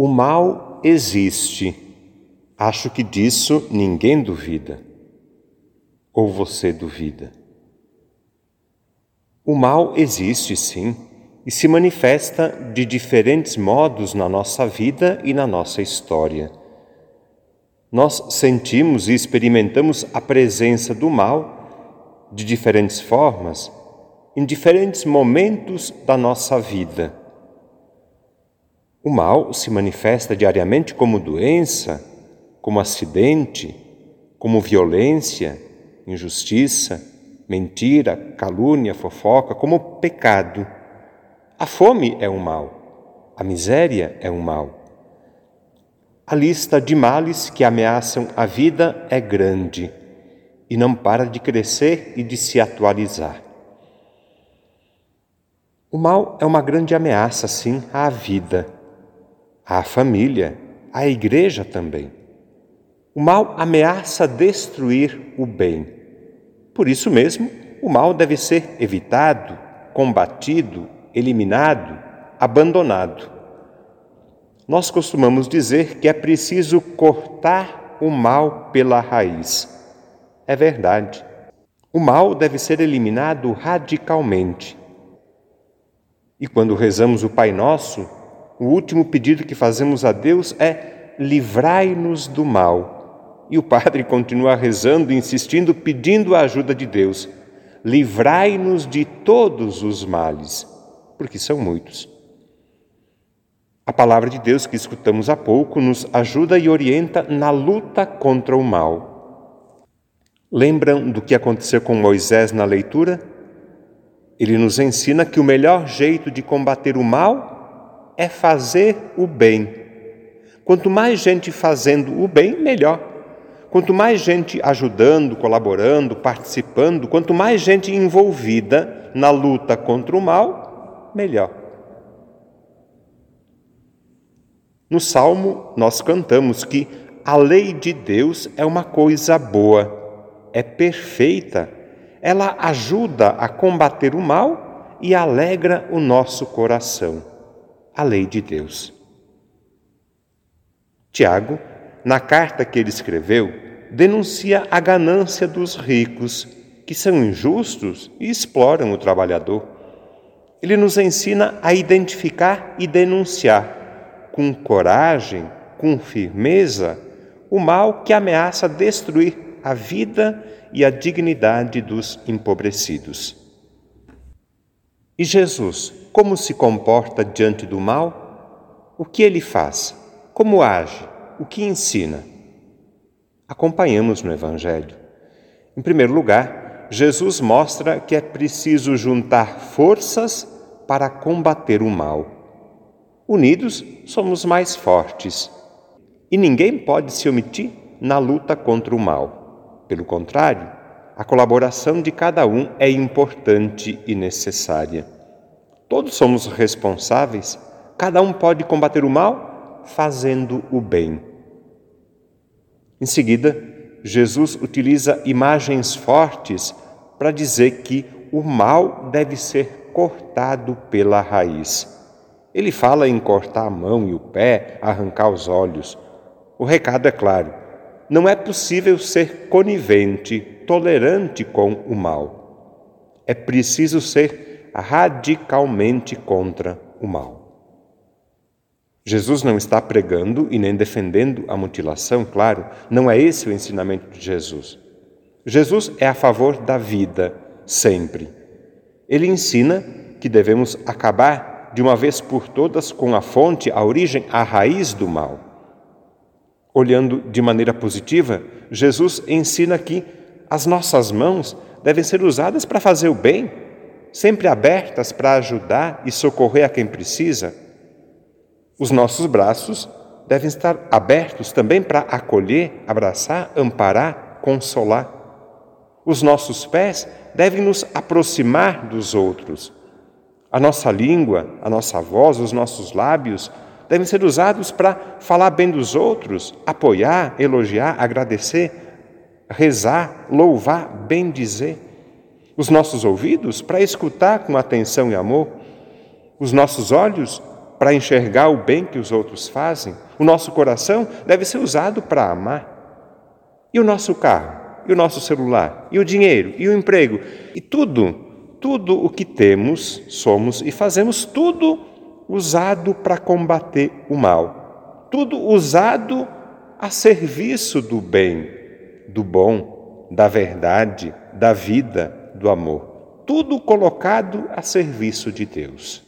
O mal existe. Acho que disso ninguém duvida. Ou você duvida? O mal existe sim e se manifesta de diferentes modos na nossa vida e na nossa história. Nós sentimos e experimentamos a presença do mal de diferentes formas, em diferentes momentos da nossa vida. O mal se manifesta diariamente como doença, como acidente, como violência, injustiça, mentira, calúnia, fofoca, como pecado. A fome é um mal, a miséria é um mal. A lista de males que ameaçam a vida é grande e não para de crescer e de se atualizar. O mal é uma grande ameaça, sim, à vida à família, à igreja também. O mal ameaça destruir o bem. Por isso mesmo, o mal deve ser evitado, combatido, eliminado, abandonado. Nós costumamos dizer que é preciso cortar o mal pela raiz. É verdade. O mal deve ser eliminado radicalmente. E quando rezamos o Pai Nosso, o último pedido que fazemos a Deus é: livrai-nos do mal. E o padre continua rezando, insistindo, pedindo a ajuda de Deus: livrai-nos de todos os males, porque são muitos. A palavra de Deus que escutamos há pouco nos ajuda e orienta na luta contra o mal. Lembram do que aconteceu com Moisés na leitura? Ele nos ensina que o melhor jeito de combater o mal é fazer o bem. Quanto mais gente fazendo o bem, melhor. Quanto mais gente ajudando, colaborando, participando, quanto mais gente envolvida na luta contra o mal, melhor. No Salmo, nós cantamos que a lei de Deus é uma coisa boa, é perfeita, ela ajuda a combater o mal e alegra o nosso coração a lei de Deus. Tiago, na carta que ele escreveu, denuncia a ganância dos ricos, que são injustos e exploram o trabalhador. Ele nos ensina a identificar e denunciar, com coragem, com firmeza, o mal que ameaça destruir a vida e a dignidade dos empobrecidos. E Jesus, como se comporta diante do mal? O que ele faz? Como age? O que ensina? Acompanhamos no Evangelho. Em primeiro lugar, Jesus mostra que é preciso juntar forças para combater o mal. Unidos, somos mais fortes. E ninguém pode se omitir na luta contra o mal. Pelo contrário, a colaboração de cada um é importante e necessária. Todos somos responsáveis, cada um pode combater o mal fazendo o bem. Em seguida, Jesus utiliza imagens fortes para dizer que o mal deve ser cortado pela raiz. Ele fala em cortar a mão e o pé, arrancar os olhos. O recado é claro: não é possível ser conivente tolerante com o mal. É preciso ser radicalmente contra o mal. Jesus não está pregando e nem defendendo a mutilação, claro, não é esse o ensinamento de Jesus. Jesus é a favor da vida, sempre. Ele ensina que devemos acabar de uma vez por todas com a fonte, a origem, a raiz do mal. Olhando de maneira positiva, Jesus ensina que as nossas mãos devem ser usadas para fazer o bem, sempre abertas para ajudar e socorrer a quem precisa. Os nossos braços devem estar abertos também para acolher, abraçar, amparar, consolar. Os nossos pés devem nos aproximar dos outros. A nossa língua, a nossa voz, os nossos lábios devem ser usados para falar bem dos outros, apoiar, elogiar, agradecer, rezar, louvar, bendizer. Os nossos ouvidos para escutar com atenção e amor. Os nossos olhos para enxergar o bem que os outros fazem. O nosso coração deve ser usado para amar. E o nosso carro? E o nosso celular? E o dinheiro? E o emprego? E tudo, tudo o que temos, somos e fazemos, tudo usado para combater o mal. Tudo usado a serviço do bem, do bom, da verdade, da vida, do amor. Tudo colocado a serviço de Deus.